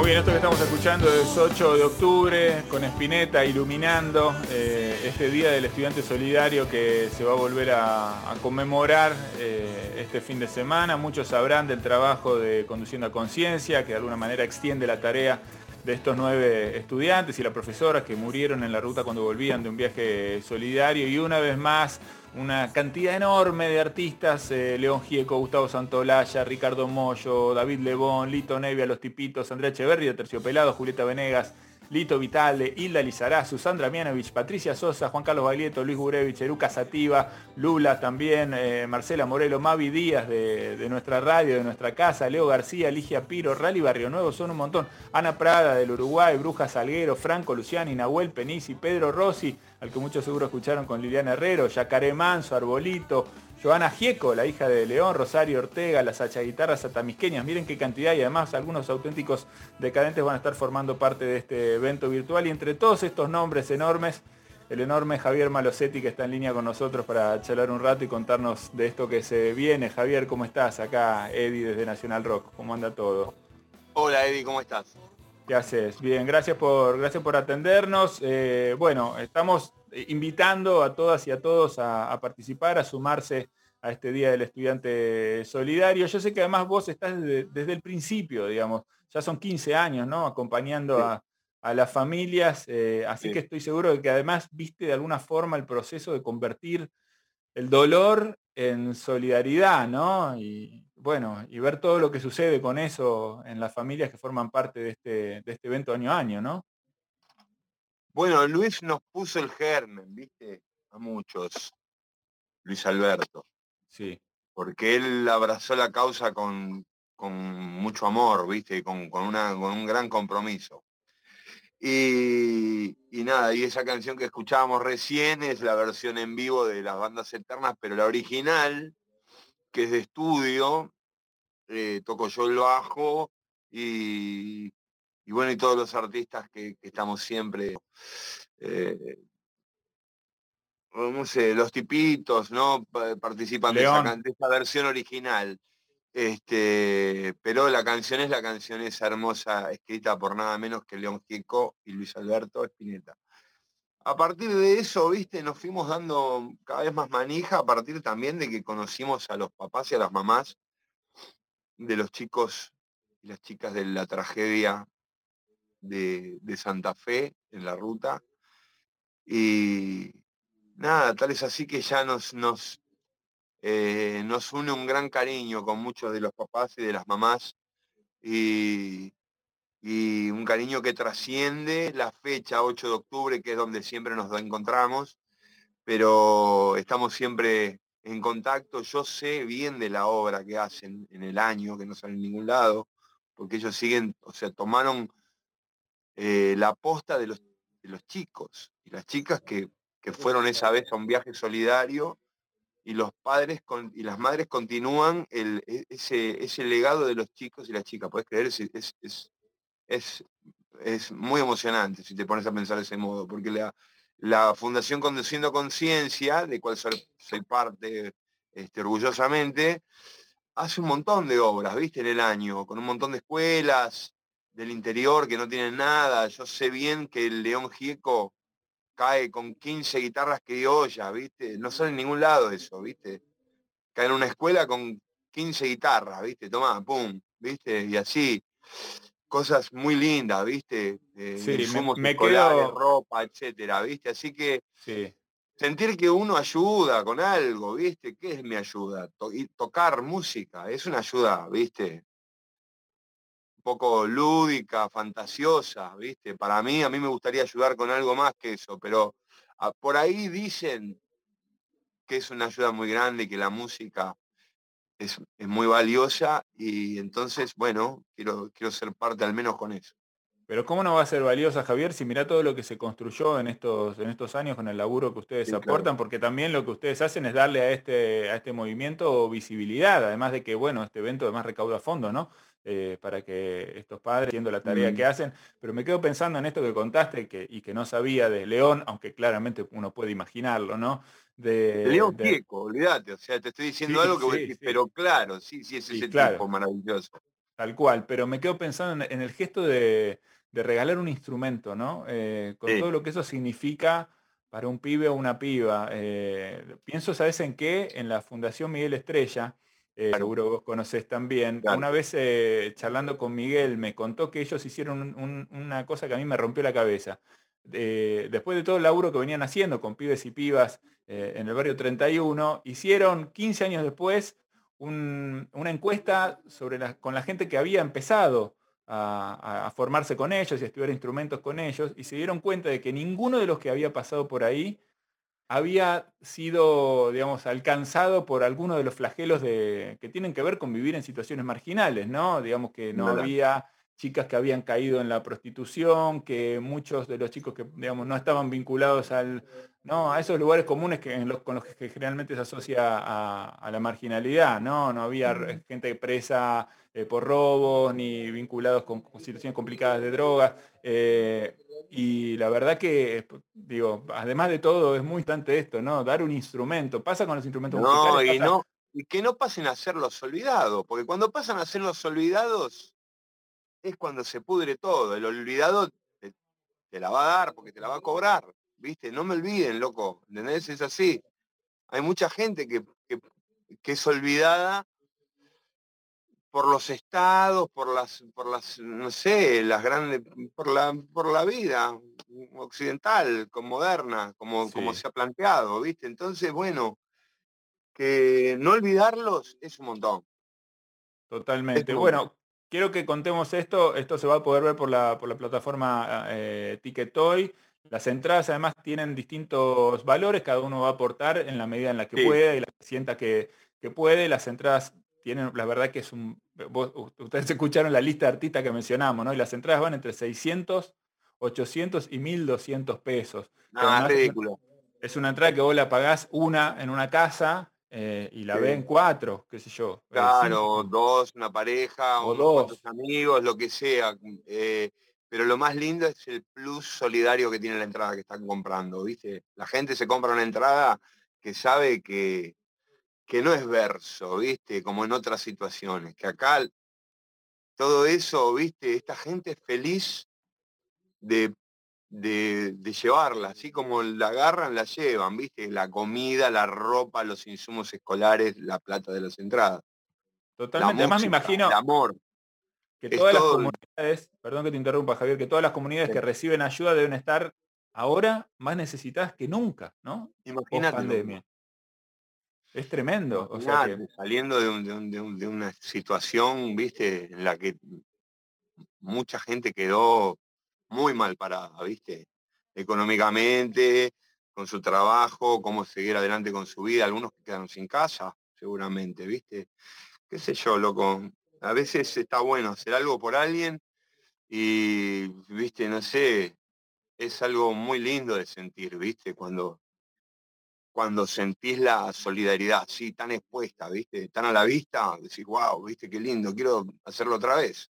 Muy bien, esto que estamos escuchando es 8 de octubre con Espineta iluminando eh, este Día del Estudiante Solidario que se va a volver a, conmemorar eh, este fin de semana. Muchos sabrán del trabajo de Conduciendo a Conciencia, que de alguna manera extiende la tarea de estos nueve estudiantes y la profesora que murieron en la ruta cuando volvían de un viaje solidario y una vez más una cantidad enorme de artistas, eh, León Gieco, Gustavo Santolaya, Ricardo Mollo, David Lebón, Lito Nevia, Los Tipitos, Andrea Echeverri de Terciopelado, Julieta Venegas, Lito Vitale, Hilda Lizarazu, Sandra Mianovich, Patricia Sosa, Juan Carlos Baglietto, Luis Gurevich, Eruca Sativa, Lula también, eh, Marcela Morelo, Mavi Díaz de, nuestra radio, de nuestra casa, Leo García, Ligia Piro, Rally Barrio Nuevo, son un montón. Ana Prada del Uruguay, Bruja Salguero, Franco Luciani, Nahuel Penisi, Pedro Rossi, al que muchos seguro escucharon con Liliana Herrero, Yacaré Manso, Arbolito, Joana Gieco, la hija de León, Rosario Ortega, las guitarras atamisqueñas. Miren qué cantidad y además algunos auténticos decadentes van a estar formando parte de este evento virtual. Y entre todos estos nombres enormes, el enorme Javier Malosetti que está en línea con nosotros para charlar un rato y contarnos de esto que se viene. Javier, ¿cómo estás? Acá Eddie desde Nacional Rock. ¿Cómo anda todo? Hola Eddie, ¿cómo estás? ¿Qué haces? Bien, gracias por, gracias por atendernos. Eh, bueno, estamos invitando a todas y a todos a, participar, a sumarse a este Día del Estudiante Solidario. Yo sé que además vos estás desde, el principio, digamos, ya son 15 años, ¿no? Acompañando a, las familias, eh, así que estoy seguro de que además viste de alguna forma el proceso de convertir el dolor en solidaridad, ¿no? Y bueno, y ver todo lo que sucede con eso en las familias que forman parte de este, de este evento año a año, ¿no? Bueno, Luis nos puso el germen, ¿viste? A muchos. Luis Alberto. Sí. Porque él abrazó la causa con, mucho amor, ¿viste? Con, con, una, con un gran compromiso. Y, nada, y esa canción que escuchábamos recién es la versión en vivo de las bandas eternas, pero la original, que es de estudio, eh, toco yo el bajo y, y bueno, y todos los artistas que, estamos siempre, eh, no sé, los tipitos, ¿no? Participan de esa, versión original. Este, pero la canción es la canción esa hermosa, escrita por nada menos que León Gieco y Luis Alberto Espineta. A partir de eso, viste, nos fuimos dando cada vez más manija, a partir también de que conocimos a los papás y a las mamás de los chicos y las chicas de la tragedia de, Santa Fe en la ruta. Y nada, tal es así que ya nos, nos, eh, nos une un gran cariño con muchos de los papás y de las mamás. Y, y un cariño que trasciende la fecha 8 de octubre, que es donde siempre nos encontramos, pero estamos siempre en contacto. Yo sé bien de la obra que hacen en el año, que no sale en ningún lado, porque ellos siguen, o sea, tomaron eh, la aposta de los, los, chicos y las chicas que, fueron esa vez a un viaje solidario y los padres y las madres continúan el, e, ese, ese, legado de los chicos y las chicas. Puedes creer, es, es, es, es, muy emocionante si te pones a pensar de ese modo, porque la, la Fundación Conduciendo Conciencia, de cual soy, parte este, orgullosamente, hace un montón de obras, ¿viste? En el año, con un montón de escuelas, del interior que no tienen nada. Yo sé bien que el León Gieco cae con 15 guitarras criollas, ¿viste? No sale en ningún lado eso, ¿viste? Cae en una escuela con 15 guitarras, ¿viste? Toma, pum, ¿viste? Y así. Cosas muy lindas, ¿viste? Eh, sí, me, quedo... ropa, etcétera, ¿viste? Así que sí. sentir que uno ayuda con algo, ¿viste? ¿Qué es mi ayuda? tocar música, es una ayuda, ¿viste? poco lúdica, fantasiosa, ¿viste? Para mí, a mí me gustaría ayudar con algo más que eso, pero ah, por ahí dicen que es una ayuda muy grande, que la música es, muy valiosa y entonces, bueno, quiero, quiero ser parte al menos con eso. Pero ¿cómo no va a ser valiosa, Javier, si mira todo lo que se construyó en estos, en estos años con el laburo que ustedes aportan? Porque también lo que ustedes hacen es darle a este, a este movimiento visibilidad, además de que, bueno, este evento además recauda fondos, ¿no? Eh, para que estos padres haciendo la tarea que hacen. Pero me quedo pensando en esto que contaste que, y que no sabía de León, aunque claramente uno puede imaginarlo, ¿no? De, León Pieco, olvídate, o sea, te estoy diciendo algo que pero claro, sí, sí, es ese tipo maravilloso. Tal cual, pero me quedo pensando en, el gesto de, regalar un instrumento, ¿no? Eh, con todo lo que eso significa para un pibe o una piba. Eh, pienso, ¿sabes en qué? En la Fundación Miguel Estrella, eh, seguro vos conocés también. Una vez charlando con Miguel me contó que ellos hicieron una cosa que a mí me rompió la cabeza. después de todo el laburo que venían haciendo con pibes y pibas en el barrio 31, hicieron 15 años después una encuesta sobre con la gente que había empezado a, formarse con ellos y a estudiar instrumentos con ellos y se dieron cuenta de que ninguno de los que había pasado por ahí había sido, digamos, alcanzado por alguno de los flagelos de, que tienen que ver con vivir en situaciones marginales, ¿no? Digamos que no había chicas que habían caído en la prostitución, que muchos de los chicos que digamos, no estaban vinculados al, ¿no? a esos lugares comunes que, con los que generalmente se asocia a, la marginalidad, ¿no? No había gente presa eh, por robos ni vinculados con, situaciones complicadas de drogas. Eh, y la verdad que, digo, además de todo, es muy importante esto, ¿no? Dar un instrumento. Pasa con los instrumentos musicales. Y, no, y que no pasen a ser los olvidados, porque cuando pasan a ser los olvidados, es cuando se pudre todo. El olvidado te, la va a dar porque te la va a cobrar. ¿Viste? No me olviden, loco. ¿Entendés? Es así. Hay mucha gente que, es olvidada por los estados, por las, por las, no sé, las grandes, por la, por la vida occidental, con moderna, como, como se ha planteado, ¿viste? Entonces, bueno, que no olvidarlos es un montón. Totalmente. Bueno, quiero que contemos esto. Esto se va a poder ver por la, por la plataforma eh, Ticketoy. Las entradas además tienen distintos valores, cada uno va a aportar en la medida en la que puede y la que sienta que, puede. Las entradas tienen, la verdad que es un... ustedes escucharon la lista de artistas que mencionamos, ¿no? Y las entradas van entre 600, 800 y 1200 pesos. Ah, ridículo. Es una entrada que vos la pagás una en una casa eh, y la ven cuatro, qué sé yo. Eh, claro, dos, una pareja, o dos amigos, lo que sea. Eh, pero lo más lindo es el plus solidario que tiene la entrada que están comprando, ¿viste? La gente se compra una entrada que sabe que, que no es verso, ¿viste? Como en otras situaciones, que acá todo eso, ¿viste? Esta gente es feliz de de, llevarla, así como la agarran, la llevan, ¿viste? La comida, la ropa, los insumos escolares, la plata de las entradas. Totalmente, además me imagino el amor. que todas las comunidades, perdón que te interrumpa Javier, que todas las comunidades que reciben ayuda deben estar ahora más necesitadas que nunca, ¿no? Imagínate. Es tremendo. O sea Saliendo de, de una situación, viste, en la que mucha gente quedó muy mal parada, ¿viste? Económicamente, con su trabajo, cómo seguir adelante con su vida, algunos que quedaron sin casa, seguramente, ¿viste? Qué sé yo, loco. A veces está bueno hacer algo por alguien y, viste, no sé, es algo muy lindo de sentir, viste, cuando, cuando sentís la solidaridad así, tan expuesta, viste, tan a la vista, decís, wow, viste, qué lindo, quiero hacerlo otra vez.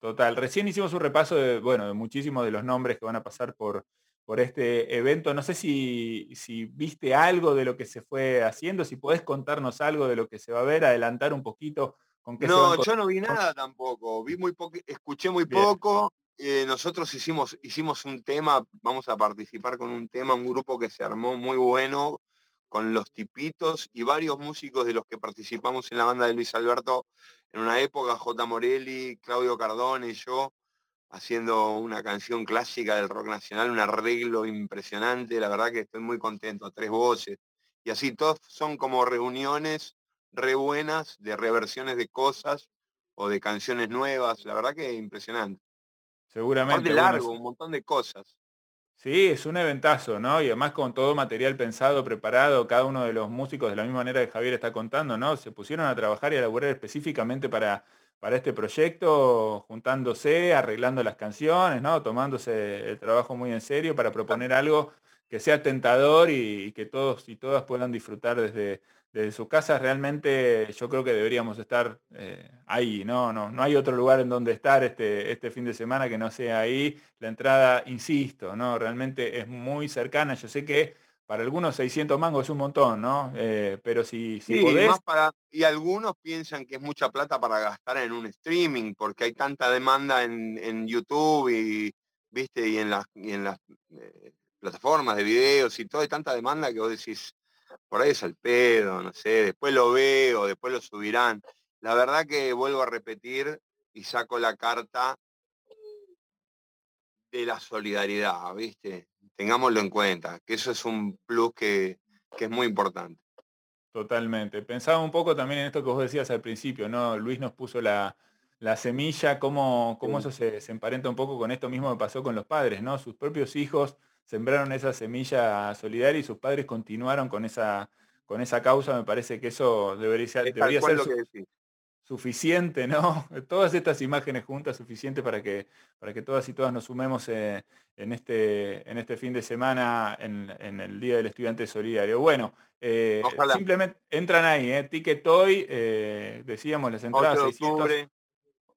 Total, recién hicimos un repaso de, bueno, de muchísimos de los nombres que van a pasar por, por este evento. No sé si, si, viste algo de lo que se fue haciendo, si podés contarnos algo de lo que se va a ver, adelantar un poquito con qué No, yo no vi nada tampoco, vi muy poco, escuché muy poco. Eh, nosotros hicimos, hicimos un tema, vamos a participar con un tema, un grupo que se armó muy bueno con los tipitos y varios músicos de los que participamos en la banda de Luis Alberto en una época, J. Morelli, Claudio Cardone y yo, haciendo una canción clásica del rock nacional, un arreglo impresionante, la verdad que estoy muy contento, tres voces. Y así todos son como reuniones re buenas de reversiones de cosas o de canciones nuevas, la verdad que impresionante. Seguramente. largo, un montón de cosas. Sí, es un eventazo, ¿no? Y además con todo material pensado, preparado, cada uno de los músicos, de la misma manera que Javier está contando, ¿no? Se pusieron a trabajar y a laburar específicamente para, para este proyecto, juntándose, arreglando las canciones, ¿no? Tomándose el trabajo muy en serio para proponer algo que sea tentador y, que todos y todas puedan disfrutar desde, desde sus casas. Realmente yo creo que deberíamos estar eh, ahí, ¿no? ¿no? No hay otro lugar en donde estar este, este fin de semana que no sea ahí. La entrada, insisto, ¿no? Realmente es muy cercana. Yo sé que para algunos 600 mangos es un montón, ¿no? Eh, pero si, si para, y algunos piensan que es mucha plata para gastar en un streaming, porque hay tanta demanda en, YouTube y, ¿viste? y en las, en las eh, plataformas de videos y todo, hay tanta demanda que vos decís, por ahí es al pedo, no sé, después lo veo, después lo subirán. La verdad que vuelvo a repetir y saco la carta de la solidaridad, ¿viste? Tengámoslo en cuenta, que eso es un plus que, es muy importante. Totalmente. Pensaba un poco también en esto que vos decías al principio, ¿no? Luis nos puso la, semilla, cómo, cómo eso se, se, emparenta un poco con esto mismo que pasó con los padres, ¿no? Sus propios hijos sembraron esa semilla solidaria y sus padres continuaron con esa, con esa causa. Me parece que eso debería, ser, debería ser suficiente, ¿no? Todas estas imágenes juntas, suficiente para que, para que todas y todas nos sumemos eh, en, este, en este fin de semana en, el Día del Estudiante Solidario. Bueno, eh, simplemente entran ahí, ¿eh? Ticket Toy, eh, decíamos las entradas 600,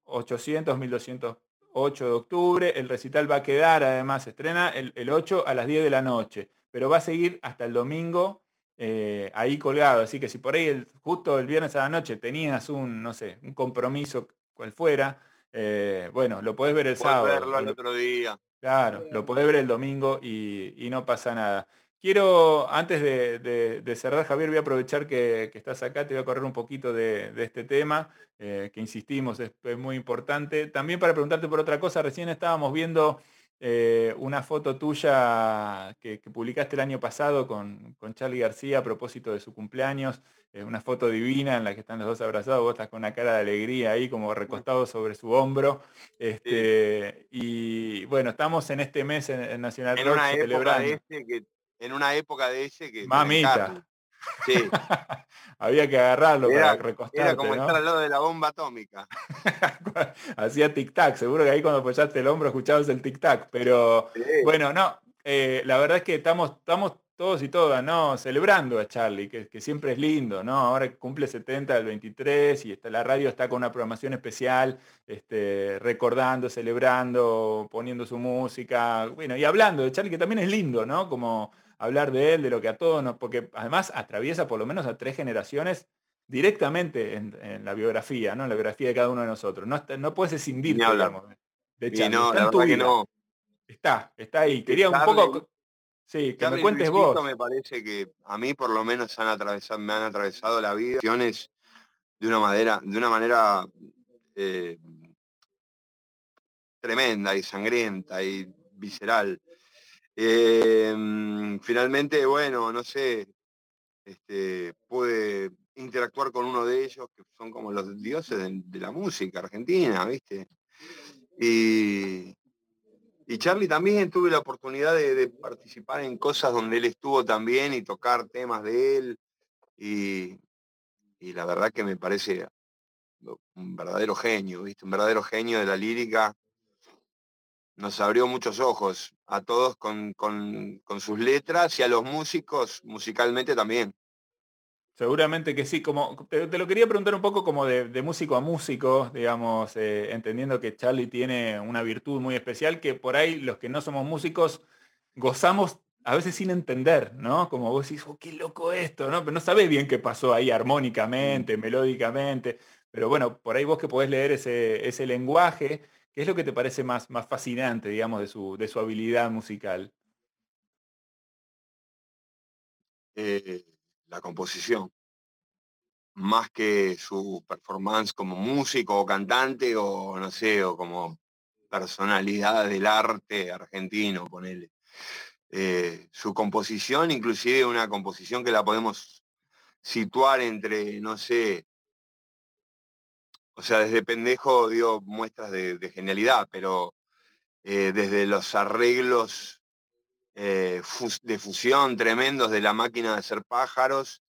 800, 1200 8 de octubre. El recital va a quedar, además, se estrena el, 8 a las 10 de la noche, pero va a seguir hasta el domingo eh, ahí colgado. Así que si por ahí el, justo el viernes a la noche tenías un, no sé, un compromiso cual fuera, eh, bueno, lo podés ver el sábado. verlo al otro día. Claro, lo podés ver el domingo y no pasa nada. Quiero, antes de, cerrar, Javier, voy a aprovechar que, estás acá, te voy a correr un poquito de, este tema, eh, que insistimos, es, muy importante. También para preguntarte por otra cosa, recién estábamos viendo eh, una foto tuya que, publicaste el año pasado con, con, Charlie García a propósito de su cumpleaños, Es una foto divina en la que están los dos abrazados, vos estás con una cara de alegría ahí como recostado sobre su hombro. Este, y bueno, estamos en este mes en, Nacional en una celebrando en una época de ese que... Mamita. Sí. Había que agarrarlo para recostarte, Era como estar al lado de la bomba atómica. Hacía tic-tac, seguro que ahí cuando apoyaste el hombro escuchabas el tic-tac, pero bueno, no, eh, la verdad es que estamos, estamos todos y todas, ¿no? Celebrando a Charlie, que, siempre es lindo, ¿no? Ahora cumple 70 del 23 y está, la radio está con una programación especial, este, recordando, celebrando, poniendo su música, bueno, y hablando de Charlie, que también es lindo, ¿no? Como hablar de él, de lo que a todos nos, porque además atraviesa por lo menos a tres generaciones directamente en, la biografía, ¿no? En la biografía de cada uno de nosotros. No, no puedes escindir, de Charlie. No, está la que no. Está, está ahí. Quería un poco. Sí, que me cuentes vos. Me parece que a mí por lo menos han atravesado, me han atravesado la vida de una manera, de una manera eh, tremenda y sangrienta y visceral. Em, finalmente, bueno, no sé, este, pude interactuar con uno de ellos, que son como los dioses de, la música argentina, ¿viste? Y, y, Charlie también tuve la oportunidad de, participar en cosas donde él estuvo también y tocar temas de él. Y, y la verdad que me parece un verdadero genio, ¿viste? Un verdadero genio de la lírica nos abrió muchos ojos a todos con, sus letras y a los músicos musicalmente también. Seguramente que sí, como te, lo quería preguntar un poco como de, músico a músico, digamos, eh, entendiendo que Charlie tiene una virtud muy especial que por ahí los que no somos músicos gozamos a veces sin entender, ¿no? Como vos decís, oh, qué loco esto, ¿no? Pero no sabés bien qué pasó ahí armónicamente, mm. melódicamente, pero bueno, por ahí vos que podés leer ese, ese lenguaje ¿Qué es lo que te parece más, más fascinante, digamos, de su, de su habilidad musical? Eh, la composición. Más que su performance como músico o cantante o no sé, o como personalidad del arte argentino, ponele. Eh, su composición, inclusive una composición que la podemos situar entre, no sé, o sea, desde pendejo dio muestras de, genialidad, pero eh, desde los arreglos eh, de fusión tremendos de la máquina de hacer pájaros,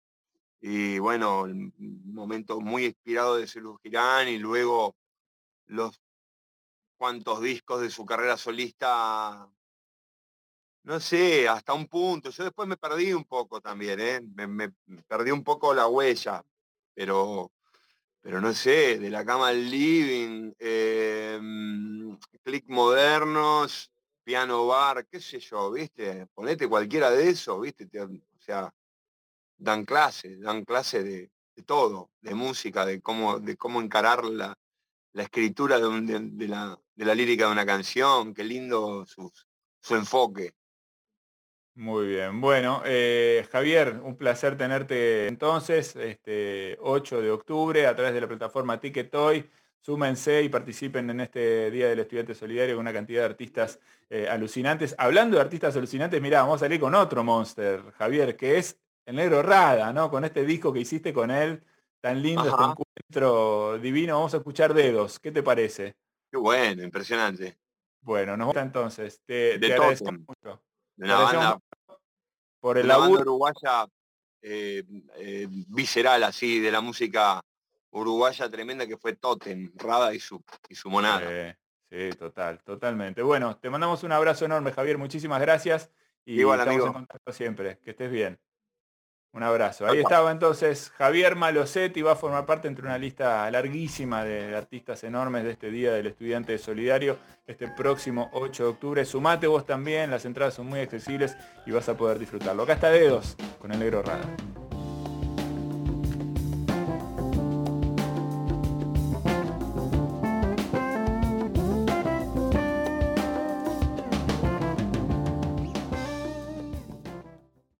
y bueno, un momento muy inspirado de Celus Girán y luego los cuantos discos de su carrera solista, no sé, hasta un punto. Yo después me perdí un poco también, ¿eh? me perdí un poco la huella, pero pero no sé, de la cama al living, eh, click modernos, piano bar, qué sé yo, ¿viste? Ponete cualquiera de esos, ¿viste? o sea, dan clases, dan clases de, todo, de música, de cómo, de cómo encarar la, escritura de, la, de, la, lírica de una canción, qué lindo su enfoque. Muy bien, bueno, eh, Javier, un placer tenerte entonces, este 8 de octubre a través de la plataforma Ticketoy. Súmense y participen en este Día del Estudiante Solidario con una cantidad de artistas eh, alucinantes. Hablando de artistas alucinantes, mirá, vamos a salir con otro monster, Javier, que es el negro Rada, ¿no? Con este disco que hiciste con él, tan lindo, este encuentro divino. Vamos a escuchar dedos. ¿Qué te parece? Qué bueno, impresionante. Bueno, nos vemos entonces. Te, de agradezco mucho. De la banda, por el laburo uruguaya eh, eh, visceral así, de la música uruguaya tremenda que fue Totem, Rada y su, y su monada. Sí, total, totalmente. Bueno, te mandamos un abrazo enorme, Javier. Muchísimas gracias. Y Igual, estamos en contacto siempre. Que estés bien. Un abrazo. Ahí estaba entonces Javier Malosetti, va a formar parte entre una lista larguísima de artistas enormes de este Día del Estudiante Solidario, este próximo 8 de octubre. Sumate vos también, las entradas son muy accesibles y vas a poder disfrutarlo. Acá está Dedos con el negro raro.